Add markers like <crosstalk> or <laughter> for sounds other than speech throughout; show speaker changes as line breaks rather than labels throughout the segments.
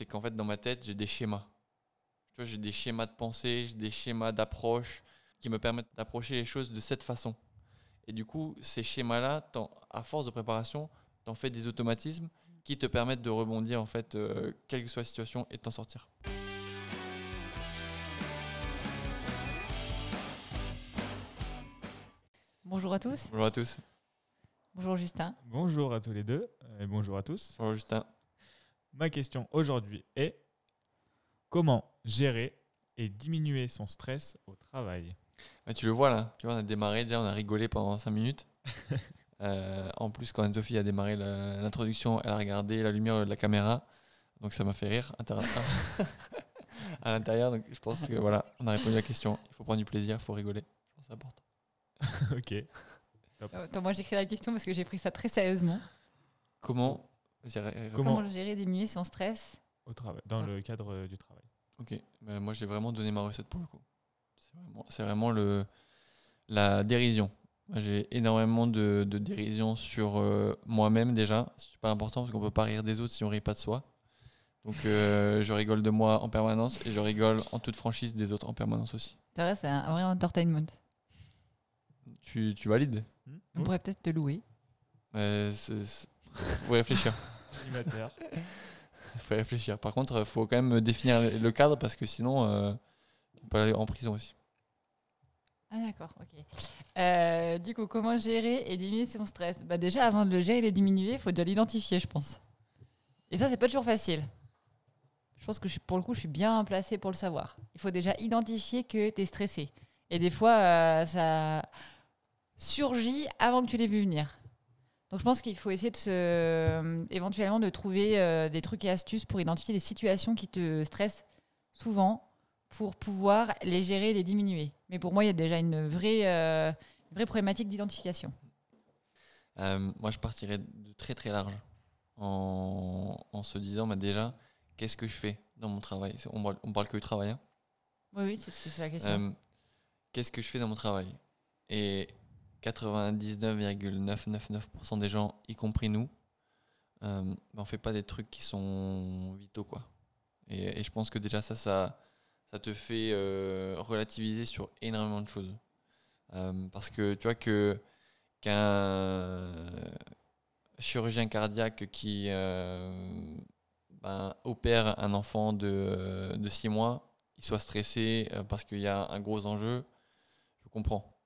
c'est qu'en fait, dans ma tête, j'ai des schémas. Tu vois, j'ai des schémas de pensée, j'ai des schémas d'approche qui me permettent d'approcher les choses de cette façon. Et du coup, ces schémas-là, à force de préparation, t'en fais des automatismes qui te permettent de rebondir, en fait, euh, quelle que soit la situation, et de t'en sortir.
Bonjour à tous.
Bonjour à tous.
Bonjour Justin.
Bonjour à tous les deux et bonjour à tous.
Bonjour Justin.
Ma question aujourd'hui est comment gérer et diminuer son stress au travail
tu le vois là, tu vois, on a démarré déjà, on a rigolé pendant 5 minutes. <laughs> Euh, en plus, quand Anne-Sophie a démarré l'introduction, elle a regardé la lumière de la caméra, donc ça m'a fait rire inter- <laughs> à l'intérieur. Donc je pense que voilà, on a répondu à la question. Il faut prendre du plaisir, il faut rigoler. Je pense que c'est important. <laughs>
Ok.
Euh, Attends, moi j'écris la question parce que j'ai pris ça très sérieusement.
Comment
Comment
Comment gérer et diminuer son stress
Au travail, dans le cadre euh, du travail.
Ok, moi j'ai vraiment donné ma recette pour le coup. C'est vraiment, c'est vraiment le, la dérision. J'ai énormément de, de dérision sur euh, moi-même déjà. C'est super important parce qu'on peut pas rire des autres si on rit pas de soi. Donc euh, <laughs> je rigole de moi en permanence et je rigole en toute franchise des autres en permanence aussi.
C'est vrai, c'est un vrai entertainment.
Tu, tu valides?
On pourrait peut-être te louer.
Euh, c'est- c'est- Faut réfléchir. <laughs>
Animateur. <laughs>
faut réfléchir. Par contre, il faut quand même définir le cadre parce que sinon, euh, on peut aller en prison aussi.
Ah d'accord, ok. Euh, du coup, comment gérer et diminuer son stress? Bah, Déjà, avant de le gérer et de le diminuer, il faut déjà l'identifier, je pense. Et ça, c'est pas toujours facile. Je pense que je pour le coup, je suis bien placée pour le savoir. Il faut déjà identifier que tu es stressé. Et des fois, euh, ça surgit avant que tu l'aies vu venir. Donc je pense qu'il faut essayer de se, euh, éventuellement de trouver euh, des trucs et astuces pour identifier les situations qui te stressent souvent pour pouvoir les gérer et les diminuer. Mais pour moi, il y a déjà une vraie, euh, une vraie problématique d'identification.
Moi, je partirais de très très large en, en se disant bah, déjà, qu'est-ce que je fais dans mon travail? On, parle- on parle que du travail. hein.
Oui, oui, c'est la question.
Qu'est-ce que je fais dans mon travail? Et 99,999% des gens, y compris nous, euh, bah, on fait pas des trucs qui sont vitaux. Quoi. Et, je pense que déjà ça, ça, te fait euh, relativiser sur énormément de choses. Euh, parce que tu vois que qu'un chirurgien cardiaque qui euh, ben, opère un enfant de, de 6 mois, il soit stressé parce qu'il y a un gros enjeu, je comprends.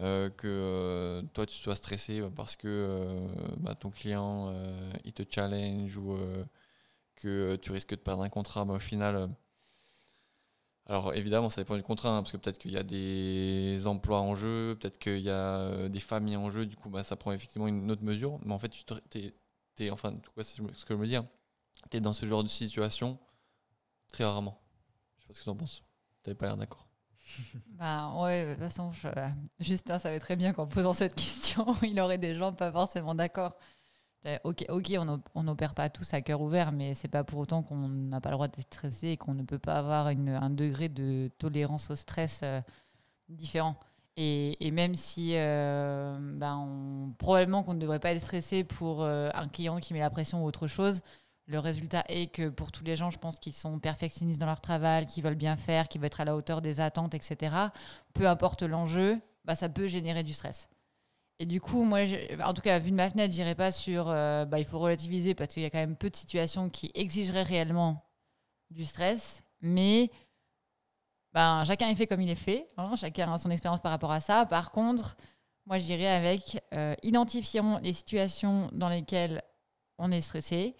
Euh, que euh, toi tu sois stressé parce que euh, bah, ton client il te challenge ou que tu risques de perdre un contrat, mais au final, alors évidemment ça dépend du contrat, hein, parce que peut-être qu'il y a des emplois en jeu, peut-être qu'il y a des familles en jeu, du coup bah, ça prend effectivement une autre mesure, mais en fait tu t'es- enfin en tout cas, c'est ce que je me dis, tu es dans ce genre de situation très rarement. Je sais pas ce que tu en penses. T'avais pas l'air d'accord. <laughs>
Ben, ouais, de toute façon, je- Justin savait très bien qu'en posant cette question, <laughs> il aurait des gens pas forcément d'accord. Euh, Ok, ok, on n'op- on n'opère pas tous à cœur ouvert, mais c'est pas pour autant qu'on n'a pas le droit d'être stressé et qu'on ne peut pas avoir une- un degré de tolérance au stress euh, différent. Et, même si euh, ben, probablement qu'on ne devrait pas être stressé pour euh, un client qui met la pression ou autre chose, le résultat est que pour tous les gens, je pense qu'ils sont perfectionnistes dans leur travail, qui veulent bien faire, qui veulent être à la hauteur des attentes, etc. Peu importe l'enjeu, bah, ça peut générer du stress. Et du coup, moi, je- en tout cas, vu de ma fenêtre, j'irai pas sur euh, bah, il faut relativiser parce qu'il y a quand même peu de situations qui exigeraient réellement du stress, mais ben, chacun est fait comme il est fait, hein, chacun a son expérience par rapport à ça. Par contre, moi, j'irai avec euh, identifions les situations dans lesquelles on est stressé.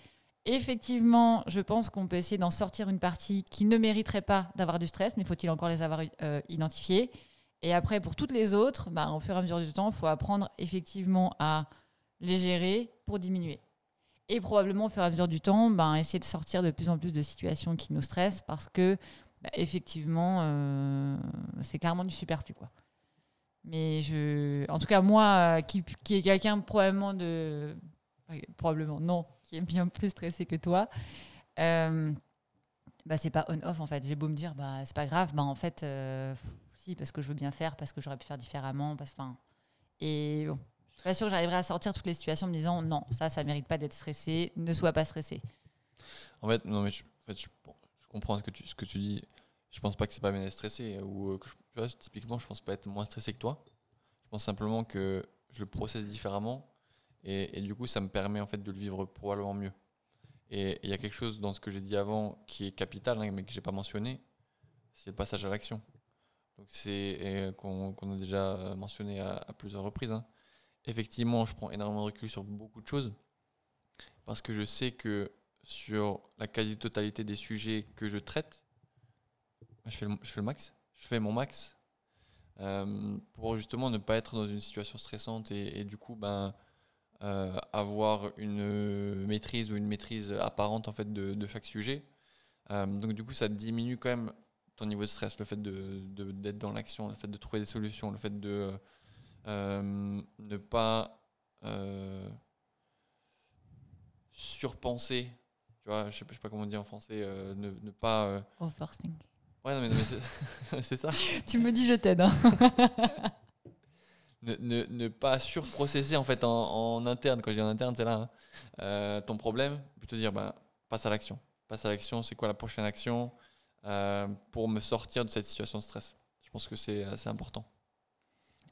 Effectivement, je pense qu'on peut essayer d'en sortir une partie qui ne mériterait pas d'avoir du stress, mais faut-il encore les avoir euh, identifiées? Et après, pour toutes les autres, bah, au fur et à mesure du temps, il faut apprendre effectivement à les gérer pour diminuer. Et probablement, au fur et à mesure du temps, bah, essayer de sortir de plus en plus de situations qui nous stressent parce que, bah, effectivement, euh, c'est clairement du superflu. Mais je, en tout cas, moi, euh, qui, qui est quelqu'un probablement de. Probablement, non, qui est bien plus stressé que toi, euh, bah, c'est pas on-off en fait. J'ai beau me dire, bah, c'est pas grave, bah, en fait, euh, si, parce que je veux bien faire, parce que j'aurais pu faire différemment. Parce, et bon, je suis pas sûre que j'arriverai à sortir toutes les situations en me disant, non, ça, ça mérite pas d'être stressé, ne sois pas stressé.
En fait, non, mais je, en fait, je, comprends ce que, tu, ce que tu dis. Je pense pas que c'est pas bien d'être stressé. Ou, euh, je- tu vois, typiquement, je pense pas être moins stressé que toi. Je pense simplement que je le processe différemment. Et, du coup, ça me permet en fait de le vivre probablement mieux. Et il y a quelque chose dans ce que j'ai dit avant qui est capital, hein, mais que j'ai pas mentionné. C'est le passage à l'action. Donc c'est qu'on a déjà mentionné à, plusieurs reprises. hein. Effectivement, je prends énormément de recul sur beaucoup de choses parce que je sais que sur la quasi-totalité des sujets que je traite, je fais le, je fais le max, je fais mon max euh, pour justement ne pas être dans une situation stressante et du coup ben, euh, avoir une maîtrise ou une maîtrise apparente en fait de, de chaque sujet. Euh, donc du coup ça diminue quand même ton niveau de stress, le fait de- de- d'être dans l'action, le fait de trouver des solutions, le fait de euh, ne pas surpenser, tu vois, je sais, pas- je sais pas comment on dit en français, ne, ne pas...
Overthink.
Ouais, non, mais, <laughs> c'est ça.
Tu me dis, je t'aide. hein. <laughs>
Ne, pas surprocesser en fait en, interne, quand je dis en interne, c'est là, hein, euh, ton problème, plutôt dire, ben, passe à l'action. Passe à l'action, c'est quoi la prochaine action euh, pour me sortir de cette situation de stress? Je pense que c'est assez important.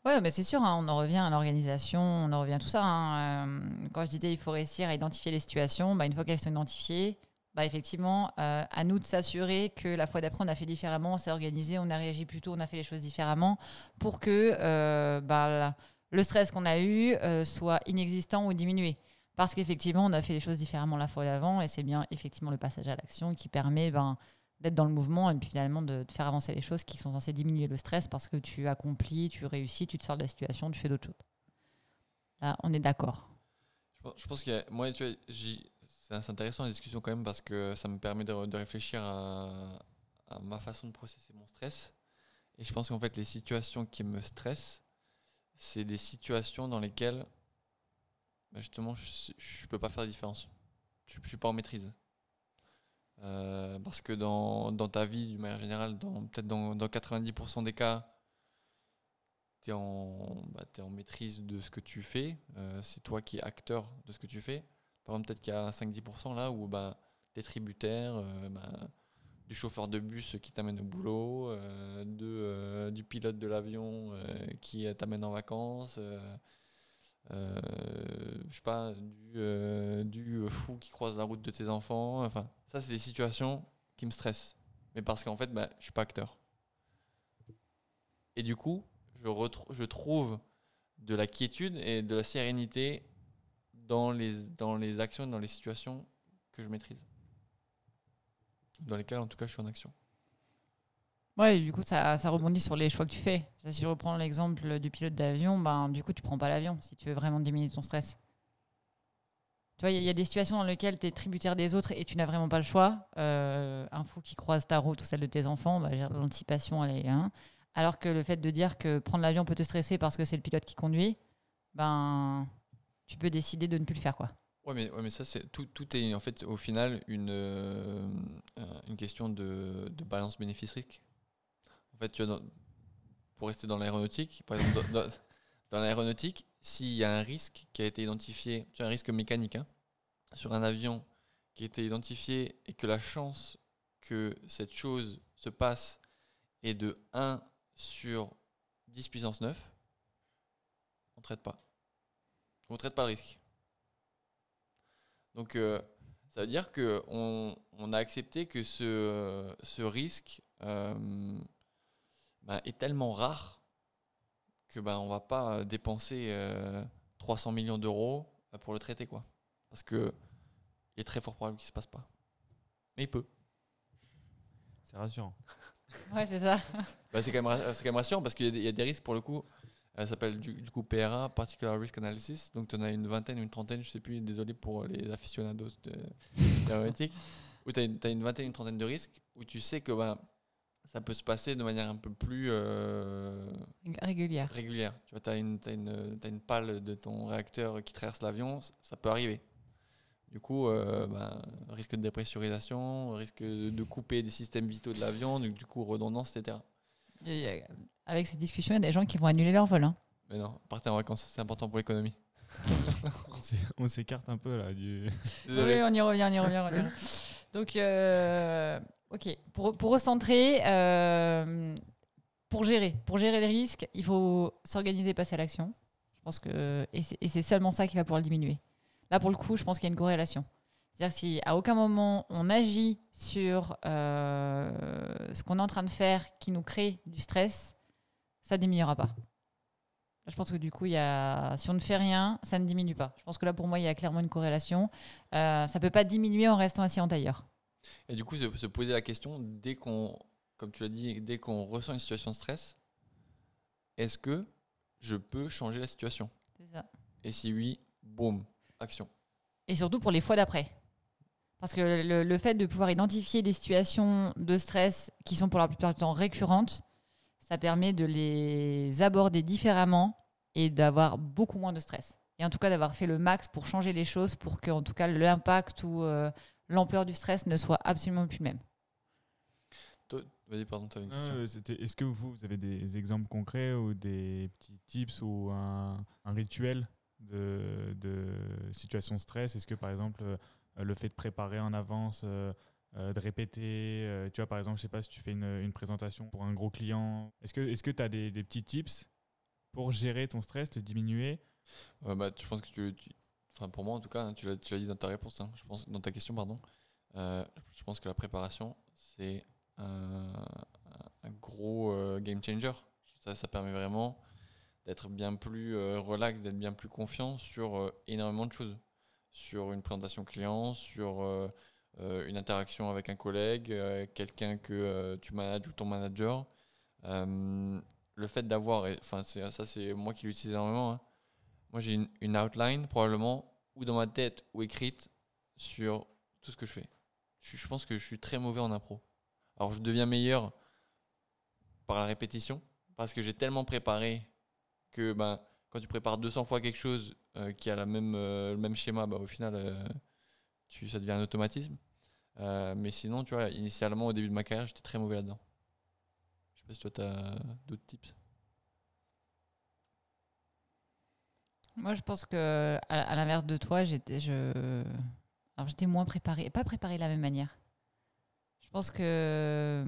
Ouais, mais c'est sûr, hein, on en revient à l'organisation, on en revient à tout ça. hein. Euh, quand je disais il faut réussir à identifier les situations, bah, une fois qu'elles sont identifiées, bah, effectivement, euh, à nous de s'assurer que la fois d'après, on a fait différemment, on s'est organisé, on a réagi plus tôt, on a fait les choses différemment pour que euh, bah, le stress qu'on a eu euh, soit inexistant ou diminué. Parce qu'effectivement, on a fait les choses différemment la fois d'avant et c'est bien effectivement le passage à l'action qui permet ben, d'être dans le mouvement et puis finalement de, faire avancer les choses qui sont censées diminuer le stress parce que tu accomplis, tu réussis, tu te sors de la situation, tu fais d'autres choses. Là, on est d'accord.
Je pense, a, moi, tu vois, c'est intéressant la discussion quand même parce que ça me permet de, de réfléchir à, ma façon de processer mon stress. Et je pense qu'en fait, les situations qui me stressent, c'est des situations dans lesquelles, bah, justement, je ne peux pas faire la différence. Je ne suis pas en maîtrise. Euh, parce que dans, dans ta vie, d'une manière générale, peut-être dans, dans 90% des cas, tu es, bah, en maîtrise de ce que tu fais. Euh, c'est toi qui es acteur de ce que tu fais. Par exemple, peut-être qu'il y a 5-10% là où bah, tu es tributaire euh, bah, du chauffeur de bus qui t'amène au boulot, euh, de, euh, du pilote de l'avion qui t'amène en vacances. je sais pas, du, fou qui croise la route de tes enfants. Enfin, ça, c'est des situations qui me stressent. Mais parce qu'en fait, bah, je suis pas acteur. Et du coup, je, je trouve de la quiétude et de la sérénité dans les, dans les actions, dans les situations que je maîtrise. Dans lesquelles, en tout cas, je suis en action.
Ouais, du coup, ça, ça rebondit sur les choix que tu fais. Si je reprends l'exemple du pilote d'avion, ben, du coup, tu prends pas l'avion si tu veux vraiment diminuer ton stress. Tu vois, il y, a- des situations dans lesquelles tu es tributaire des autres et tu n'as vraiment pas le choix. Euh, un fou qui croise ta route ou celle de tes enfants, bah, l'anticipation, elle est. hein. Alors que le fait de dire que prendre l'avion peut te stresser parce que c'est le pilote qui conduit, ben, tu peux décider de ne plus le faire. quoi.
Ouais, mais, ouais, mais ça, c'est tout, tout est en fait au final une, euh, euh, une question de, de balance bénéfice-risque. En fait, pour rester dans l'aéronautique, par exemple, dans l'aéronautique, s'il y a un risque qui a été identifié, tu as un risque mécanique hein, sur un avion qui a été identifié et que la chance que cette chose se passe est de 1 sur 10 puissance 9, on ne traite pas. On ne traite pas le risque. Donc, euh, ça veut dire qu'on on a accepté que ce, ce risque euh, bah, est tellement rare que bah, on va pas dépenser euh, 300 millions d'euros pour le traiter. Quoi. Parce que il est très fort probable qu'il ne se passe pas. Mais il peut.
C'est rassurant.
Ouais, c'est ça.
Bah, c'est quand, même quand rassurant parce qu'il y a des risques pour le coup. Ça s'appelle du, du coup PRA, Particular Risk Analysis. Donc tu en as une vingtaine, une trentaine, je sais plus, désolé pour les aficionados de l'aéronautique. Où tu as, une- vingtaine, une trentaine de risques où tu sais que bah, ça peut se passer de manière un peu plus euh,
Régulière.
régulière. Tu vois, tu as, une, t'as une, pale de ton réacteur qui traverse l'avion, ça peut arriver. Du coup, euh, bah, risque de dépressurisation, risque de, de couper des systèmes vitaux de l'avion, donc du coup redondance, etc.
Euh, Avec cette discussion, il y a des gens qui vont annuler leur vol. hein.
Mais non, partez en vacances, c'est important pour l'économie. <laughs>
On s'é- On s'écarte un peu là du. <laughs>
Désolé.
Oui, on y revient, on y revient. on y revient. <laughs> Donc, euh, ok. Pour, pour recentrer, euh, pour gérer, pour gérer les risques, il faut s'organiser, passer à l'action. Je pense que et c'est et c'est seulement ça qui va pouvoir le diminuer. Là, pour le coup, je pense qu'il y a une corrélation. C'est-à-dire que si à aucun moment on agit sur euh, ce qu'on est en train de faire qui nous crée du stress, ça diminuera pas. Je pense que du coup, il y a, si on ne fait rien, ça ne diminue pas. Je pense que là, pour moi, il y a clairement une corrélation. Euh, ça peut pas diminuer en restant assis en tailleur.
Et du coup, se, se poser la question, dès qu'on, comme tu l'as dit, dès qu'on ressent une situation de stress, est-ce que je peux changer la situation?
Ça.
Et si oui, boum, action.
Et surtout pour les fois d'après. Parce que le, le fait de pouvoir identifier des situations de stress qui sont pour la plupart du temps récurrentes, ça permet de les aborder différemment et d'avoir beaucoup moins de stress. Et en tout cas d'avoir fait le max pour changer les choses pour que en tout cas l'impact ou euh, l'ampleur du stress ne soit absolument plus le même.
Vas-y, pardon, une question.
euh, Est-ce que vous, vous avez des exemples concrets ou des petits tips ou un, un rituel de, de situation stress? Est-ce que par exemple euh, le fait de préparer en avance, euh, euh, de répéter, euh, tu vois par exemple, je sais pas si tu fais une, présentation pour un gros client, est-ce que tu as des, petits tips pour gérer ton stress, te diminuer?
Bah, je pense que tu, enfin pour moi en tout cas, hein, tu l'as, dit dans ta réponse, hein, je pense, dans ta question, pardon. Euh, je pense que la préparation, c'est un, gros euh, game changer. Ça, ça permet vraiment d'être bien plus euh, relax, d'être bien plus confiant sur euh, énormément de choses. Sur une présentation client, sur euh, euh, une interaction avec un collègue, euh, quelqu'un que tu manages ou ton manager. Le fait d'avoir, enfin ça c'est moi qui l'utilise énormément, hein, moi, j'ai une, outline, probablement, ou dans ma tête, ou écrite, sur tout ce que je fais. Je, je pense que je suis très mauvais en impro. Alors, je deviens meilleur par la répétition, parce que j'ai tellement préparé que ben, quand tu prépares 200 fois quelque chose qui a la même, euh, le même schéma, bah, au final, euh, tu, ça devient un automatisme. Euh, mais sinon, tu vois, initialement, au début de ma carrière, j'étais très mauvais là-dedans. Je sais pas si toi, tu as d'autres tips.
Moi, je pense que, à, l'inverse de toi, j'étais, je, alors j'étais moins préparée, pas préparée de la même manière. Je pense que,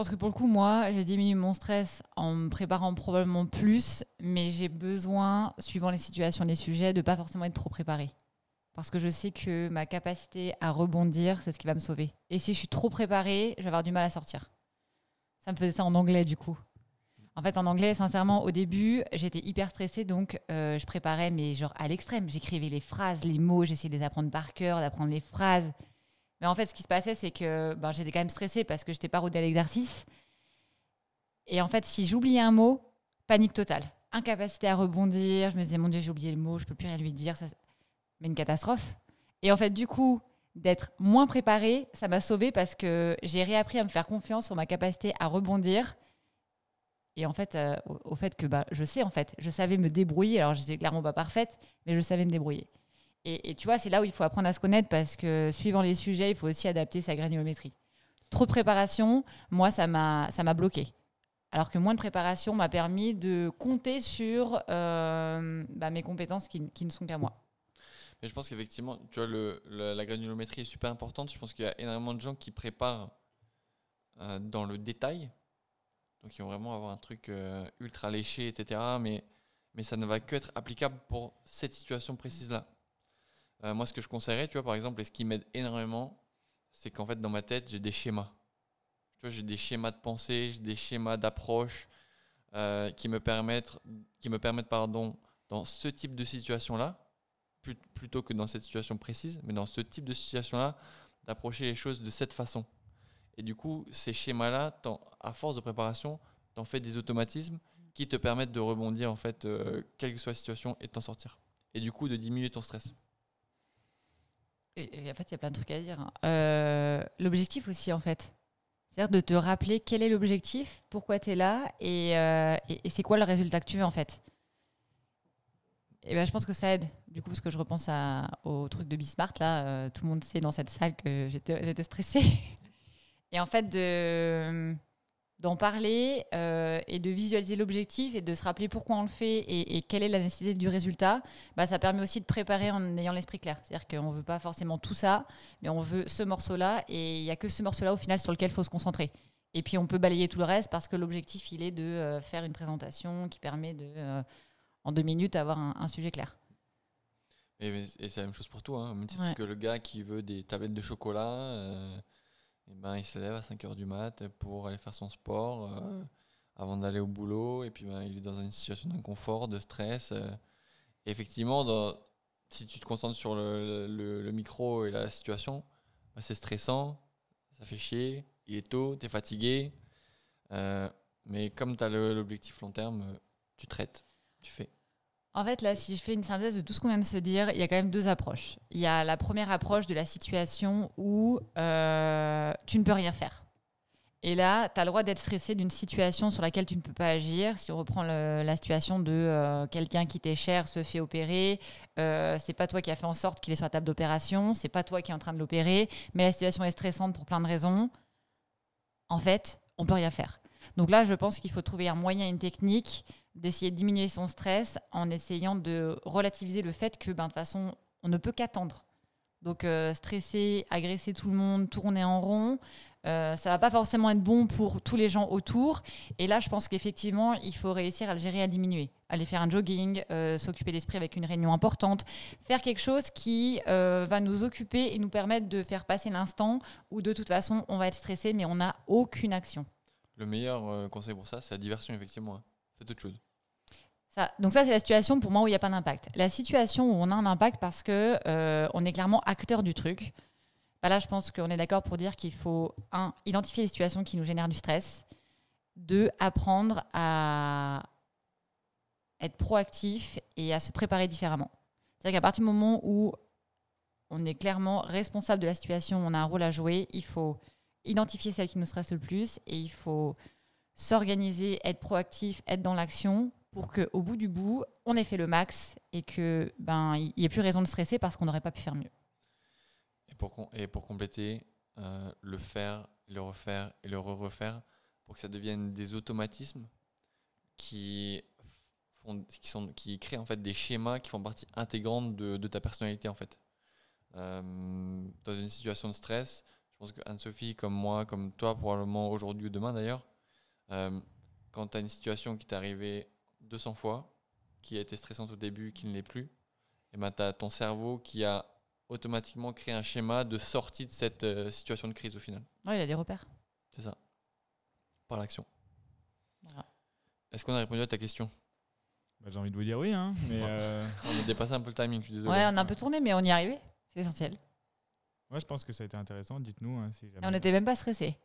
pense que pour le coup, moi, j'ai diminué mon stress en me préparant probablement plus, mais j'ai besoin, suivant les situations, les sujets, de pas forcément être trop préparée. Parce que je sais que ma capacité à rebondir, c'est ce qui va me sauver. Et si je suis trop préparée, je vais avoir du mal à sortir. Ça me faisait ça en anglais, du coup. En fait, en anglais, sincèrement, au début, j'étais hyper stressée, donc euh, je préparais, mais genre à l'extrême. J'écrivais les phrases, les mots, j'essayais de les apprendre par cœur, d'apprendre les phrases. Mais en fait, ce qui se passait, c'est que ben, j'étais quand même stressée parce que je n'étais pas rodée à l'exercice. Et en fait, si j'oubliais un mot, panique totale. Incapacité à rebondir. Je me disais, mon Dieu, j'ai oublié le mot, je peux plus rien lui dire. Ça... Mais une catastrophe. Et en fait, du coup, d'être moins préparée, ça m'a sauvée parce que j'ai réappris à me faire confiance sur ma capacité à rebondir et en fait, euh, au, au fait que bah, je sais, en fait, je savais me débrouiller. Alors, je n'étais clairement pas parfaite, mais je savais me débrouiller. Et, tu vois, c'est là où il faut apprendre à se connaître parce que suivant les sujets, il faut aussi adapter sa granulométrie. Trop de préparation, moi, ça m'a bloqué. Alors que moins de préparation m'a permis de compter sur euh, bah, mes compétences qui, qui ne sont qu'à moi.
Mais je pense qu'effectivement, tu vois, le- la granulométrie est super importante. Je pense qu'il y a énormément de gens qui préparent euh, dans le détail. Donc, ils vont vraiment avoir un truc euh, ultra léché, etc. Mais, mais ça ne va que être applicable pour cette situation précise-là. Euh, moi, ce que je conseillerais, tu vois, par exemple, et ce qui m'aide énormément, c'est qu'en fait, dans ma tête, j'ai des schémas. Tu vois, j'ai des schémas de pensée, j'ai des schémas d'approche euh, qui me permettent, qui me permettent, pardon, dans ce type de situation-là, plut- plutôt que dans cette situation précise, mais dans ce type de situation-là, d'approcher les choses de cette façon. Et du coup, ces schémas-là, à force de préparation, t'en fais des automatismes qui te permettent de rebondir, en fait, euh, quelle que soit la situation, et de t'en sortir. Et du coup, de diminuer ton stress.
En fait, il y a plein de trucs à dire. hein. Euh, l'objectif aussi, en fait. C'est-à-dire de te rappeler quel est l'objectif, pourquoi tu es là et, euh, et- et c'est quoi le résultat que tu veux, en fait. Et ben, je pense que ça aide. Du coup, parce que je repense au truc de Bismart, là, euh, tout le monde sait dans cette salle que j'étais j'étais stressée. <laughs> Et en fait, de, d'en parler euh, et de visualiser l'objectif et de se rappeler pourquoi on le fait et, et quelle est la nécessité du résultat, bah, ça permet aussi de préparer en ayant l'esprit clair. C'est-à-dire qu'on ne veut pas forcément tout ça, mais on veut ce morceau-là et il n'y a que ce morceau-là au final sur lequel il faut se concentrer. Et puis on peut balayer tout le reste parce que l'objectif, il est de euh, faire une présentation qui permet de, euh, en deux minutes, avoir un, un sujet clair.
Et, c'est la même chose pour toi. Hein. Même si
Ouais.
que le gars qui veut des tablettes de chocolat, euh, eh ben, il se lève à 5h du mat pour aller faire son sport euh, avant d'aller au boulot. Et puis ben, il est dans une situation d'inconfort, de stress. euh. Et effectivement, si tu te concentres sur le, micro et la situation, bah, c'est stressant, ça fait chier, il est tôt, tu es fatigué. Euh, mais comme tu as l'objectif long terme, tu traites, tu fais.
En fait, là, si je fais une synthèse de tout ce qu'on vient de se dire, il y a quand même deux approches. Il y a la première approche de la situation où euh, tu ne peux rien faire. Et là, tu as le droit d'être stressé d'une situation sur laquelle tu ne peux pas agir. Si on reprend la situation de euh, quelqu'un qui t'est cher se fait opérer, euh, c'est pas toi qui as fait en sorte qu'il est sur la table d'opération, c'est pas toi qui es en train de l'opérer, mais la situation est stressante pour plein de raisons. En fait, on peut rien faire. Donc là, je pense qu'il faut trouver un moyen, une technique d'essayer de diminuer son stress en essayant de relativiser le fait que ben, de toute façon, on ne peut qu'attendre. Donc euh, stresser, agresser tout le monde, tourner en rond, euh, ça va pas forcément être bon pour tous les gens autour. Et là, je pense qu'effectivement, il faut réussir à le gérer, à le diminuer. Aller faire un jogging, euh, s'occuper l'esprit avec une réunion importante, faire quelque chose qui euh, va nous occuper et nous permettre de faire passer l'instant où de toute façon, on va être stressé, mais on n'a aucune action.
Le meilleur conseil pour ça, c'est la diversion, effectivement. Faites autre chose.
Donc ça, c'est la situation pour moi où il n'y a pas d'impact. La situation où on a un impact parce que euh, on est clairement acteur du truc. Bah là, je pense qu'on est d'accord pour dire qu'il faut un identifier les situations qui nous génèrent du stress, deux apprendre à être proactif et à se préparer différemment. C'est-à-dire qu'à partir du moment où on est clairement responsable de la situation, on a un rôle à jouer, il faut identifier celle qui nous stresse le plus et il faut s'organiser, être proactif, être dans l'action pour qu'au bout du bout, on ait fait le max et que ben n'y ait plus raison de stresser parce qu'on n'aurait pas pu faire mieux.
Et pour, compléter, euh, le faire, le refaire et le re-refaire pour que ça devienne des automatismes qui, qui, créent en fait des schémas qui font partie intégrante de, ta personnalité en fait. Euh, dans une situation de stress, je pense que Anne-Sophie, comme moi, comme toi, probablement aujourd'hui ou demain d'ailleurs, euh, quand tu as une situation qui t'est arrivée 200 fois, qui a été stressante au début, qui ne l'est plus, et ben tu as ton cerveau qui a automatiquement créé un schéma de sortie de cette euh, situation de crise au final.
Ouais, il a des repères.
C'est ça. Par l'action.
Voilà.
Est-ce qu'on a répondu à ta question?
Bah, J'ai envie de vous dire oui, hein, mais euh, <laughs>
On a dépassé un peu le timing, je suis désolé.
Ouais, on a un peu tourné, mais on y est arrivé. C'est l'essentiel.
ouais, je pense que ça a été intéressant. Dites-nous hein, si
Et
jamais.
on n'était même pas stressé.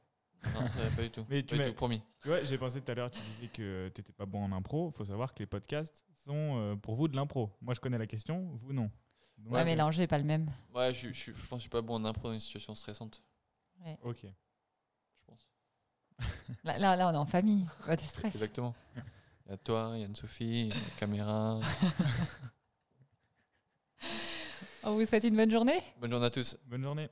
Non, ça va pas du tout.
Mais
Pas
tu
du tout, promis.
Tu vois, j'ai pensé tout à l'heure, tu disais que tu n'étais pas bon en impro. Il faut savoir que les podcasts sont euh, pour vous de l'impro. Moi, je connais la question, vous non. Donc,
Ouais, mais l'enjeu n'est pas le même.
Ouais, je, je, je pense que je suis pas bon en impro dans une situation stressante,
Ok.
je pense.
Là, là, là, on est en famille. Ouais, t'es stress.
Exactement. Il y a toi, il y a Anne-Sophie, il y a la caméra. <laughs>
On vous souhaite une bonne journée.
Bonne journée à tous.
Bonne journée.